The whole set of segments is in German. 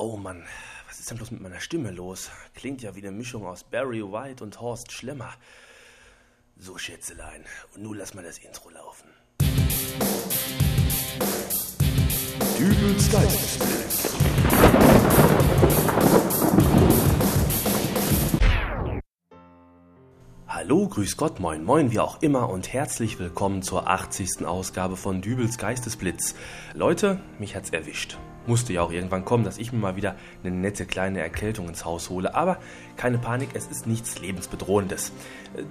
Oh Mann, was ist denn bloß mit meiner Stimme los? Klingt ja wie eine Mischung aus Barry White und Horst Schlemmer. So, Schätzelein, und nun lass mal das Intro laufen. Dübels Geistesblitz. Hallo, grüß Gott, moin, moin, wie auch immer und herzlich willkommen zur 80. Ausgabe von Dübels Geistesblitz. Leute, mich hat's erwischt musste ja auch irgendwann kommen, dass ich mir mal wieder eine nette kleine Erkältung ins Haus hole. Aber keine Panik, es ist nichts lebensbedrohendes.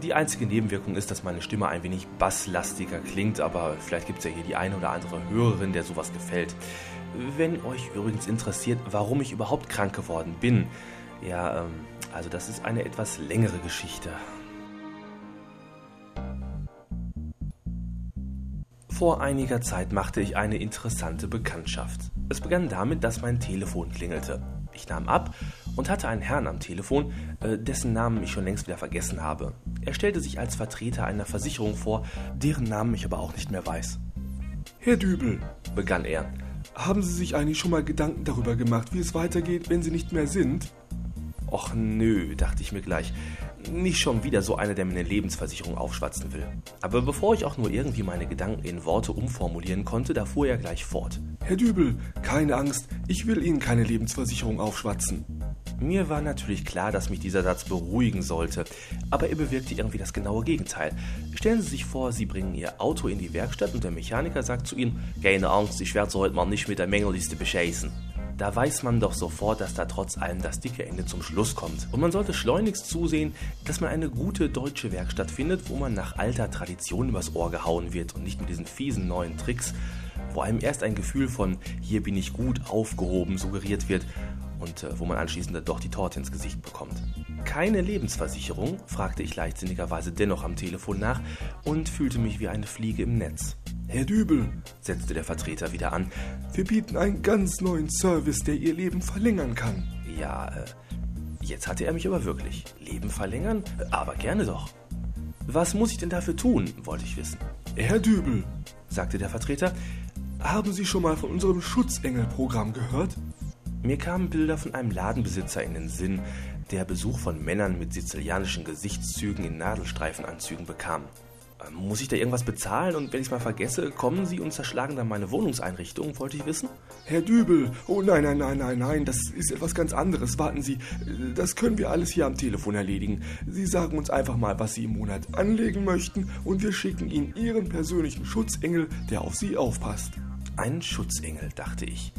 Die einzige Nebenwirkung ist, dass meine Stimme ein wenig basslastiger klingt, aber vielleicht gibt es ja hier die eine oder andere Hörerin, der sowas gefällt. Wenn euch übrigens interessiert, warum ich überhaupt krank geworden bin, ja, ähm, also das ist eine etwas längere Geschichte. Vor einiger Zeit machte ich eine interessante Bekanntschaft. Es begann damit, dass mein Telefon klingelte. Ich nahm ab und hatte einen Herrn am Telefon, äh, dessen Namen ich schon längst wieder vergessen habe. Er stellte sich als Vertreter einer Versicherung vor, deren Namen ich aber auch nicht mehr weiß. Herr Dübel, begann er, haben Sie sich eigentlich schon mal Gedanken darüber gemacht, wie es weitergeht, wenn Sie nicht mehr sind? Och nö, dachte ich mir gleich nicht schon wieder so einer, der mir eine Lebensversicherung aufschwatzen will. Aber bevor ich auch nur irgendwie meine Gedanken in Worte umformulieren konnte, da fuhr er gleich fort. Herr Dübel, keine Angst, ich will Ihnen keine Lebensversicherung aufschwatzen. Mir war natürlich klar, dass mich dieser Satz beruhigen sollte, aber er bewirkte irgendwie das genaue Gegenteil. Stellen Sie sich vor, Sie bringen Ihr Auto in die Werkstatt und der Mechaniker sagt zu Ihnen, keine Angst, ich werde Sie heute mal nicht mit der Mängelliste bescheißen da weiß man doch sofort, dass da trotz allem das dicke Ende zum Schluss kommt. Und man sollte schleunigst zusehen, dass man eine gute deutsche Werkstatt findet, wo man nach alter Tradition übers Ohr gehauen wird und nicht mit diesen fiesen neuen Tricks, wo einem erst ein Gefühl von hier bin ich gut aufgehoben suggeriert wird und äh, wo man anschließend dann doch die Torte ins Gesicht bekommt. Keine Lebensversicherung? fragte ich leichtsinnigerweise dennoch am Telefon nach und fühlte mich wie eine Fliege im Netz. Herr Dübel, setzte der Vertreter wieder an, wir bieten einen ganz neuen Service, der Ihr Leben verlängern kann. Ja, äh, jetzt hatte er mich aber wirklich. Leben verlängern? Aber gerne doch. Was muss ich denn dafür tun, wollte ich wissen. Herr Dübel, sagte der Vertreter, haben Sie schon mal von unserem Schutzengel-Programm gehört? Mir kamen Bilder von einem Ladenbesitzer in den Sinn, der Besuch von Männern mit sizilianischen Gesichtszügen in Nadelstreifenanzügen bekam. Muss ich da irgendwas bezahlen und wenn ich es mal vergesse, kommen Sie und zerschlagen dann meine Wohnungseinrichtung, wollte ich wissen? Herr Dübel, oh nein, nein, nein, nein, nein, das ist etwas ganz anderes. Warten Sie, das können wir alles hier am Telefon erledigen. Sie sagen uns einfach mal, was Sie im Monat anlegen möchten und wir schicken Ihnen Ihren persönlichen Schutzengel, der auf Sie aufpasst. Ein Schutzengel, dachte ich.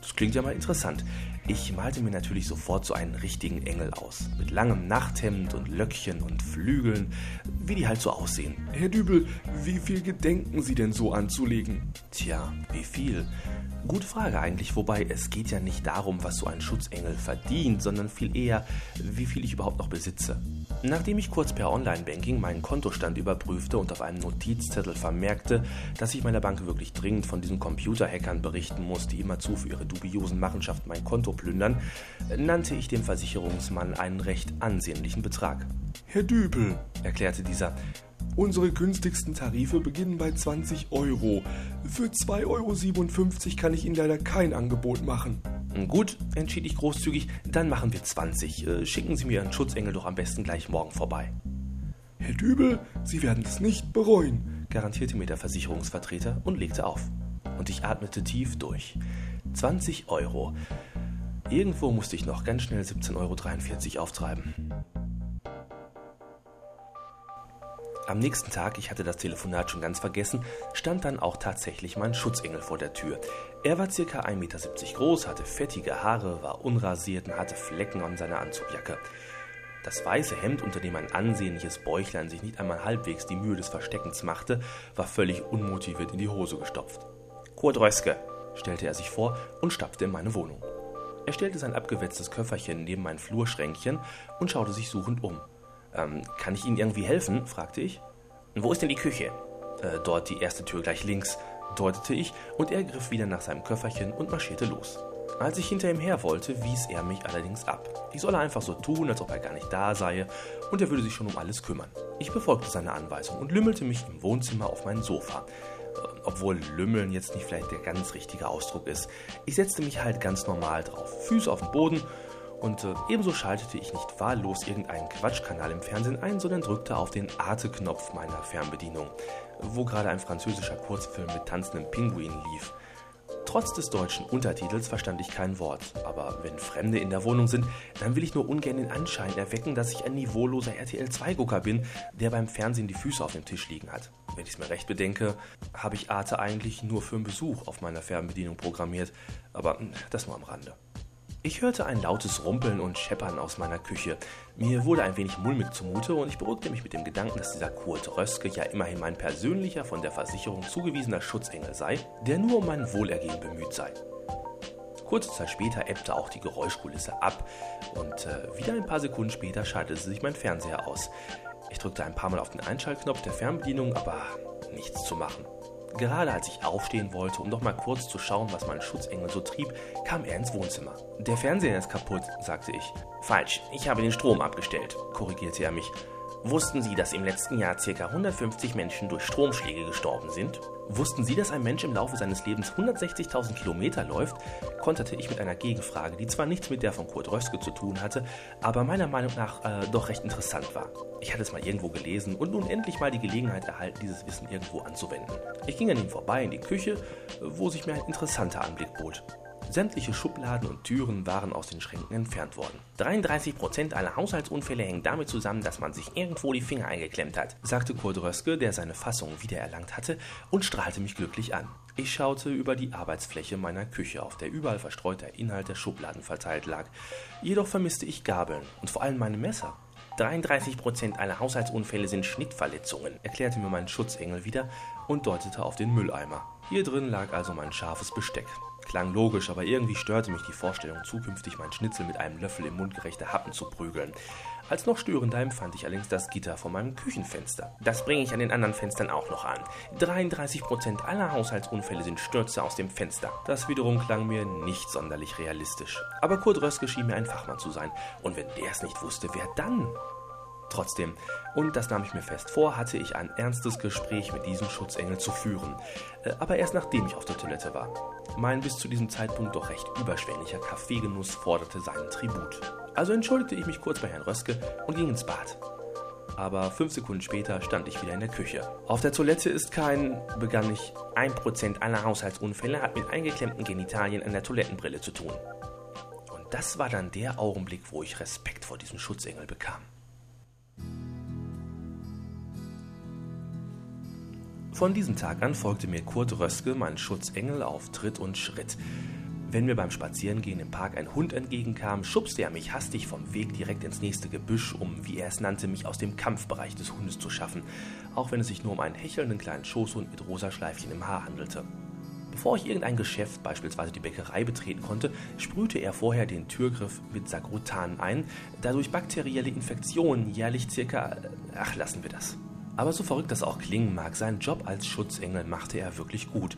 Das klingt ja mal interessant. Ich malte mir natürlich sofort so einen richtigen Engel aus. Mit langem Nachthemd und Löckchen und Flügeln, wie die halt so aussehen. Herr Dübel, wie viel gedenken Sie denn so anzulegen? Tja, wie viel? Gute Frage eigentlich, wobei es geht ja nicht darum, was so ein Schutzengel verdient, sondern viel eher, wie viel ich überhaupt noch besitze. Nachdem ich kurz per Online-Banking meinen Kontostand überprüfte und auf einem Notizzettel vermerkte, dass ich meiner Bank wirklich dringend von diesen Computerhackern berichten muss, die immerzu für ihre dubiosen Machenschaften mein Konto plündern, nannte ich dem Versicherungsmann einen recht ansehnlichen Betrag. Herr Dübel, erklärte dieser, Unsere günstigsten Tarife beginnen bei 20 Euro. Für 2,57 Euro kann ich Ihnen leider kein Angebot machen. Gut, entschied ich großzügig, dann machen wir 20. Äh, schicken Sie mir Ihren Schutzengel doch am besten gleich morgen vorbei. Herr Dübel, Sie werden es nicht bereuen, garantierte mir der Versicherungsvertreter und legte auf. Und ich atmete tief durch. 20 Euro. Irgendwo musste ich noch ganz schnell 17,43 Euro auftreiben. Am nächsten Tag, ich hatte das Telefonat schon ganz vergessen, stand dann auch tatsächlich mein Schutzengel vor der Tür. Er war circa 1,70 Meter groß, hatte fettige Haare, war unrasiert und hatte Flecken an seiner Anzugjacke. Das weiße Hemd, unter dem ein ansehnliches Bäuchlein sich nicht einmal halbwegs die Mühe des Versteckens machte, war völlig unmotiviert in die Hose gestopft. Kurt Röske, stellte er sich vor und stapfte in meine Wohnung. Er stellte sein abgewetztes Köfferchen neben mein Flurschränkchen und schaute sich suchend um. Ähm, kann ich Ihnen irgendwie helfen? fragte ich. Wo ist denn die Küche? Äh, dort die erste Tür gleich links, deutete ich, und er griff wieder nach seinem Köfferchen und marschierte los. Als ich hinter ihm her wollte, wies er mich allerdings ab. Ich solle einfach so tun, als ob er gar nicht da sei, und er würde sich schon um alles kümmern. Ich befolgte seine Anweisung und lümmelte mich im Wohnzimmer auf mein Sofa. obwohl Lümmeln jetzt nicht vielleicht der ganz richtige Ausdruck ist. Ich setzte mich halt ganz normal drauf, Füße auf dem Boden und äh, ebenso schaltete ich nicht wahllos irgendeinen Quatschkanal im Fernsehen ein, sondern drückte auf den Arte-Knopf meiner Fernbedienung, wo gerade ein französischer Kurzfilm mit tanzenden Pinguinen lief. Trotz des deutschen Untertitels verstand ich kein Wort, aber wenn Fremde in der Wohnung sind, dann will ich nur ungern den Anschein erwecken, dass ich ein niveauloser RTL-2-Gucker bin, der beim Fernsehen die Füße auf dem Tisch liegen hat. Wenn ich es mir recht bedenke, habe ich Arte eigentlich nur für einen Besuch auf meiner Fernbedienung programmiert, aber hm, das nur am Rande. Ich hörte ein lautes Rumpeln und Scheppern aus meiner Küche. Mir wurde ein wenig mulmig zumute und ich beruhigte mich mit dem Gedanken, dass dieser Kurt Röske ja immerhin mein persönlicher, von der Versicherung zugewiesener Schutzengel sei, der nur um mein Wohlergehen bemüht sei. Kurze Zeit später ebbte auch die Geräuschkulisse ab und äh, wieder ein paar Sekunden später schaltete sich mein Fernseher aus. Ich drückte ein paar Mal auf den Einschaltknopf der Fernbedienung, aber nichts zu machen. Gerade als ich aufstehen wollte, um noch mal kurz zu schauen, was mein Schutzengel so trieb, kam er ins Wohnzimmer. Der Fernseher ist kaputt, sagte ich. Falsch, ich habe den Strom abgestellt, korrigierte er mich. Wussten Sie, dass im letzten Jahr ca. 150 Menschen durch Stromschläge gestorben sind? Wussten Sie, dass ein Mensch im Laufe seines Lebens 160.000 Kilometer läuft? konterte ich mit einer Gegenfrage, die zwar nichts mit der von Kurt Röske zu tun hatte, aber meiner Meinung nach äh, doch recht interessant war. Ich hatte es mal irgendwo gelesen und nun endlich mal die Gelegenheit erhalten, dieses Wissen irgendwo anzuwenden. Ich ging an ihm vorbei in die Küche, wo sich mir ein interessanter Anblick bot. Sämtliche Schubladen und Türen waren aus den Schränken entfernt worden. 33% aller Haushaltsunfälle hängen damit zusammen, dass man sich irgendwo die Finger eingeklemmt hat, sagte Kurt Röske, der seine Fassung wiedererlangt hatte, und strahlte mich glücklich an. Ich schaute über die Arbeitsfläche meiner Küche, auf der überall verstreuter Inhalt der Schubladen verteilt lag. Jedoch vermisste ich Gabeln und vor allem meine Messer. 33% aller Haushaltsunfälle sind Schnittverletzungen, erklärte mir mein Schutzengel wieder und deutete auf den Mülleimer. Hier drin lag also mein scharfes Besteck. Klang logisch, aber irgendwie störte mich die Vorstellung, zukünftig mein Schnitzel mit einem Löffel im mundgerechte Happen zu prügeln. Als noch störender empfand ich allerdings das Gitter vor meinem Küchenfenster. Das bringe ich an den anderen Fenstern auch noch an. 33% aller Haushaltsunfälle sind Stürze aus dem Fenster. Das wiederum klang mir nicht sonderlich realistisch. Aber Kurt Röske schien mir ein Fachmann zu sein. Und wenn der es nicht wusste, wer dann? Trotzdem, und das nahm ich mir fest vor, hatte ich ein ernstes Gespräch mit diesem Schutzengel zu führen. Äh, aber erst nachdem ich auf der Toilette war. Mein bis zu diesem Zeitpunkt doch recht überschwänglicher Kaffeegenuss forderte seinen Tribut. Also entschuldigte ich mich kurz bei Herrn Röske und ging ins Bad. Aber fünf Sekunden später stand ich wieder in der Küche. Auf der Toilette ist kein, begann ich, ein Prozent aller Haushaltsunfälle hat mit eingeklemmten Genitalien an der Toilettenbrille zu tun. Und das war dann der Augenblick, wo ich Respekt vor diesem Schutzengel bekam. Von diesem Tag an folgte mir Kurt Röske, mein Schutzengel, auf Tritt und Schritt. Wenn mir beim Spazierengehen im Park ein Hund entgegenkam, schubste er mich hastig vom Weg direkt ins nächste Gebüsch, um, wie er es nannte, mich aus dem Kampfbereich des Hundes zu schaffen, auch wenn es sich nur um einen hechelnden kleinen Schoßhund mit rosa Schleifchen im Haar handelte. Bevor ich irgendein Geschäft, beispielsweise die Bäckerei, betreten konnte, sprühte er vorher den Türgriff mit Sagrotan ein, da durch bakterielle Infektionen jährlich circa. Ach, lassen wir das. Aber so verrückt das auch klingen mag, seinen Job als Schutzengel machte er wirklich gut.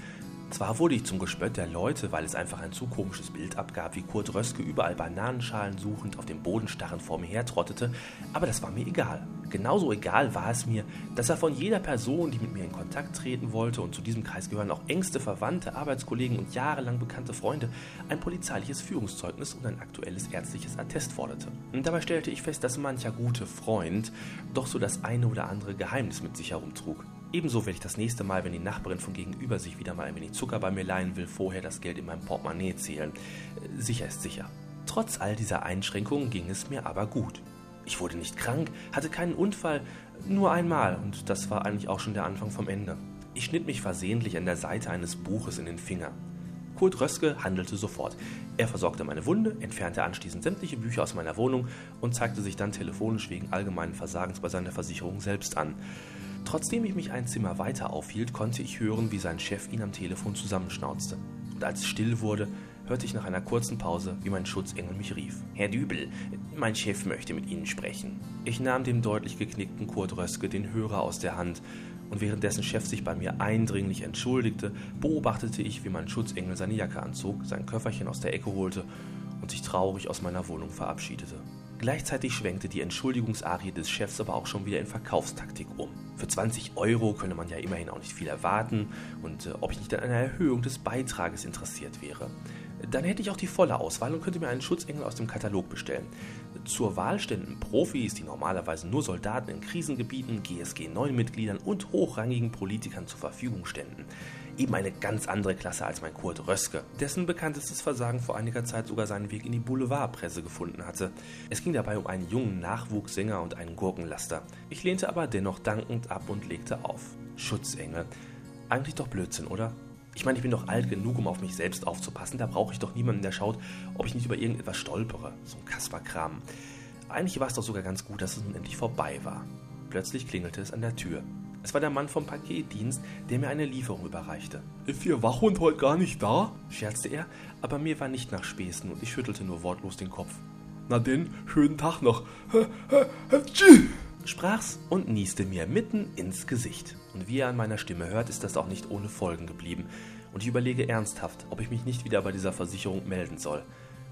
Zwar wurde ich zum Gespött der Leute, weil es einfach ein zu komisches Bild abgab, wie Kurt Röske überall Bananenschalen suchend auf dem Boden starrend vor mir hertrottete, aber das war mir egal. Genauso egal war es mir, dass er von jeder Person, die mit mir in Kontakt treten wollte, und zu diesem Kreis gehören auch engste Verwandte, Arbeitskollegen und jahrelang bekannte Freunde, ein polizeiliches Führungszeugnis und ein aktuelles ärztliches Attest forderte. Und dabei stellte ich fest, dass mancher gute Freund doch so das eine oder andere Geheimnis mit sich herumtrug. Ebenso werde ich das nächste Mal, wenn die Nachbarin von gegenüber sich wieder mal ein wenig Zucker bei mir leihen will, vorher das Geld in meinem Portemonnaie zählen. Äh, sicher ist sicher. Trotz all dieser Einschränkungen ging es mir aber gut. Ich wurde nicht krank, hatte keinen Unfall, nur einmal, und das war eigentlich auch schon der Anfang vom Ende. Ich schnitt mich versehentlich an der Seite eines Buches in den Finger. Kurt Röske handelte sofort. Er versorgte meine Wunde, entfernte anschließend sämtliche Bücher aus meiner Wohnung und zeigte sich dann telefonisch wegen allgemeinen Versagens bei seiner Versicherung selbst an. Trotzdem ich mich ein Zimmer weiter aufhielt, konnte ich hören, wie sein Chef ihn am Telefon zusammenschnauzte. Und als es still wurde, hörte ich nach einer kurzen Pause, wie mein Schutzengel mich rief. Herr Dübel, mein Chef möchte mit Ihnen sprechen. Ich nahm dem deutlich geknickten Kurt Röske den Hörer aus der Hand, und während dessen Chef sich bei mir eindringlich entschuldigte, beobachtete ich, wie mein Schutzengel seine Jacke anzog, sein Köfferchen aus der Ecke holte und sich traurig aus meiner Wohnung verabschiedete. Gleichzeitig schwenkte die Entschuldigungsarie des Chefs aber auch schon wieder in Verkaufstaktik um. Für 20 Euro könne man ja immerhin auch nicht viel erwarten und äh, ob ich nicht an einer Erhöhung des Beitrages interessiert wäre. Dann hätte ich auch die volle Auswahl und könnte mir einen Schutzengel aus dem Katalog bestellen. Zur Wahl ständen Profis, die normalerweise nur Soldaten in Krisengebieten, GSG 9 Mitgliedern und hochrangigen Politikern zur Verfügung ständen. Eben eine ganz andere Klasse als mein Kurt Röske, dessen bekanntestes Versagen vor einiger Zeit sogar seinen Weg in die Boulevardpresse gefunden hatte. Es ging dabei um einen jungen Nachwuchssänger und einen Gurkenlaster. Ich lehnte aber dennoch dankend ab und legte auf. Schutzengel. Eigentlich doch Blödsinn, oder? Ich meine, ich bin doch alt genug, um auf mich selbst aufzupassen. Da brauche ich doch niemanden, der schaut, ob ich nicht über irgendetwas stolpere. So ein Kasperkram. Eigentlich war es doch sogar ganz gut, dass es nun endlich vorbei war. Plötzlich klingelte es an der Tür. Es war der Mann vom Paketdienst, der mir eine Lieferung überreichte. Ist Ihr Wachhund heute gar nicht da? scherzte er, aber mir war nicht nach Späßen und ich schüttelte nur wortlos den Kopf. Na denn, schönen Tag noch sprach's und nieste mir mitten ins Gesicht. Und wie ihr an meiner Stimme hört, ist das auch nicht ohne Folgen geblieben. Und ich überlege ernsthaft, ob ich mich nicht wieder bei dieser Versicherung melden soll.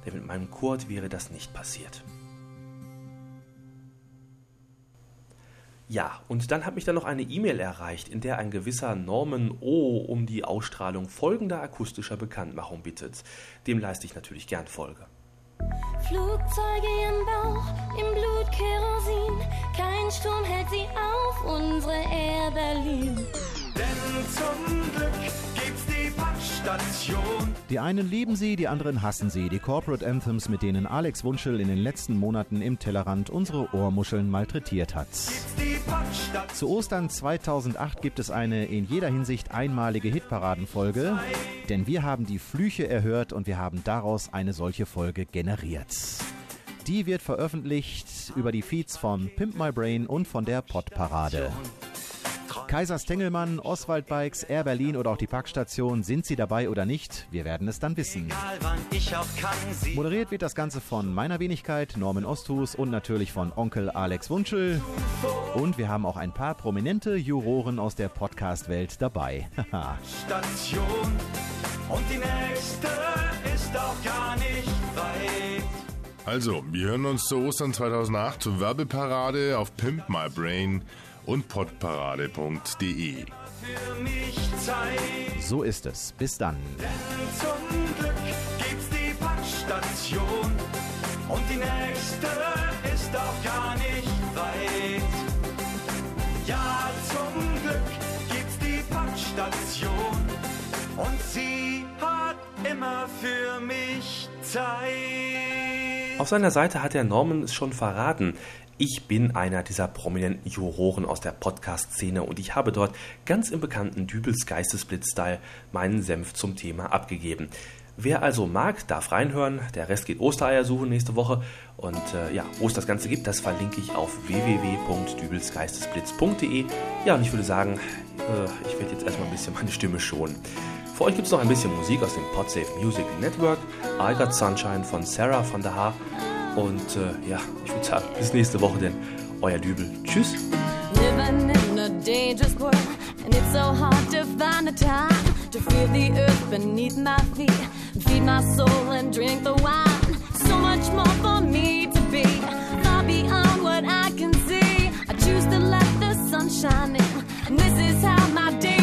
Denn mit meinem Kurt wäre das nicht passiert. Ja, und dann hat mich dann noch eine E-Mail erreicht, in der ein gewisser Norman O. um die Ausstrahlung folgender akustischer Bekanntmachung bittet. Dem leiste ich natürlich gern Folge. Flugzeuge im Bauch, im Blut Kerosin. Kein Sturm hält sie auf, unsere Air Berlin. Denn zum Glück gibt's die Packstation. Die einen lieben sie, die anderen hassen sie. Die Corporate Anthems, mit denen Alex Wunschel in den letzten Monaten im Tellerrand unsere Ohrmuscheln malträtiert hat. Gibt's die. Zu Ostern 2008 gibt es eine in jeder Hinsicht einmalige Hitparadenfolge, denn wir haben die Flüche erhört und wir haben daraus eine solche Folge generiert. Die wird veröffentlicht über die Feeds von Pimp My Brain und von der Podparade. Kaisers Tengelmann, Oswald Bikes, Air Berlin oder auch die Packstation, sind sie dabei oder nicht? Wir werden es dann wissen. Egal wann ich auch kann sie. Moderiert wird das Ganze von meiner Wenigkeit, Norman Osthus und natürlich von Onkel Alex Wunschel. Und wir haben auch ein paar prominente Juroren aus der Podcast-Welt dabei. Haha. Station. Und die nächste ist auch gar nicht weit. Also, wir hören uns zu Ostern 2008 zur Werbeparade auf Pimp My Brain und podparade.de. Für mich Zeit. so ist es. Bis dann. Zum Glück gibt's die Packstation. Und die nächste ist auch gar nicht weit. Ja, zum Glück gibt's die Packstation. Und sie hat immer für mich Zeit. Auf seiner Seite hat der Norman es schon verraten. Ich bin einer dieser prominenten Juroren aus der Podcast-Szene und ich habe dort ganz im bekannten Dübels Geistesblitz-Style meinen Senf zum Thema abgegeben. Wer also mag, darf reinhören. Der Rest geht Ostereier suchen nächste Woche. Und äh, ja, wo es das Ganze gibt, das verlinke ich auf www.dübelsgeistesblitz.de. Ja, und ich würde sagen, äh, ich werde jetzt erstmal ein bisschen meine Stimme schonen. Für euch gibt es noch ein bisschen Musik aus dem Podsafe Music Network. I Got Sunshine von Sarah von der Haar. Und äh, ja, ich würde sagen, bis nächste Woche, denn euer Dübel. Tschüss. Living in a dangerous world, and it's so hard to find the time to feel the earth beneath my feet, feed my soul and drink the wine. So much more for me to be, far beyond what I can see. I choose to let the sun shine in, and this is how my day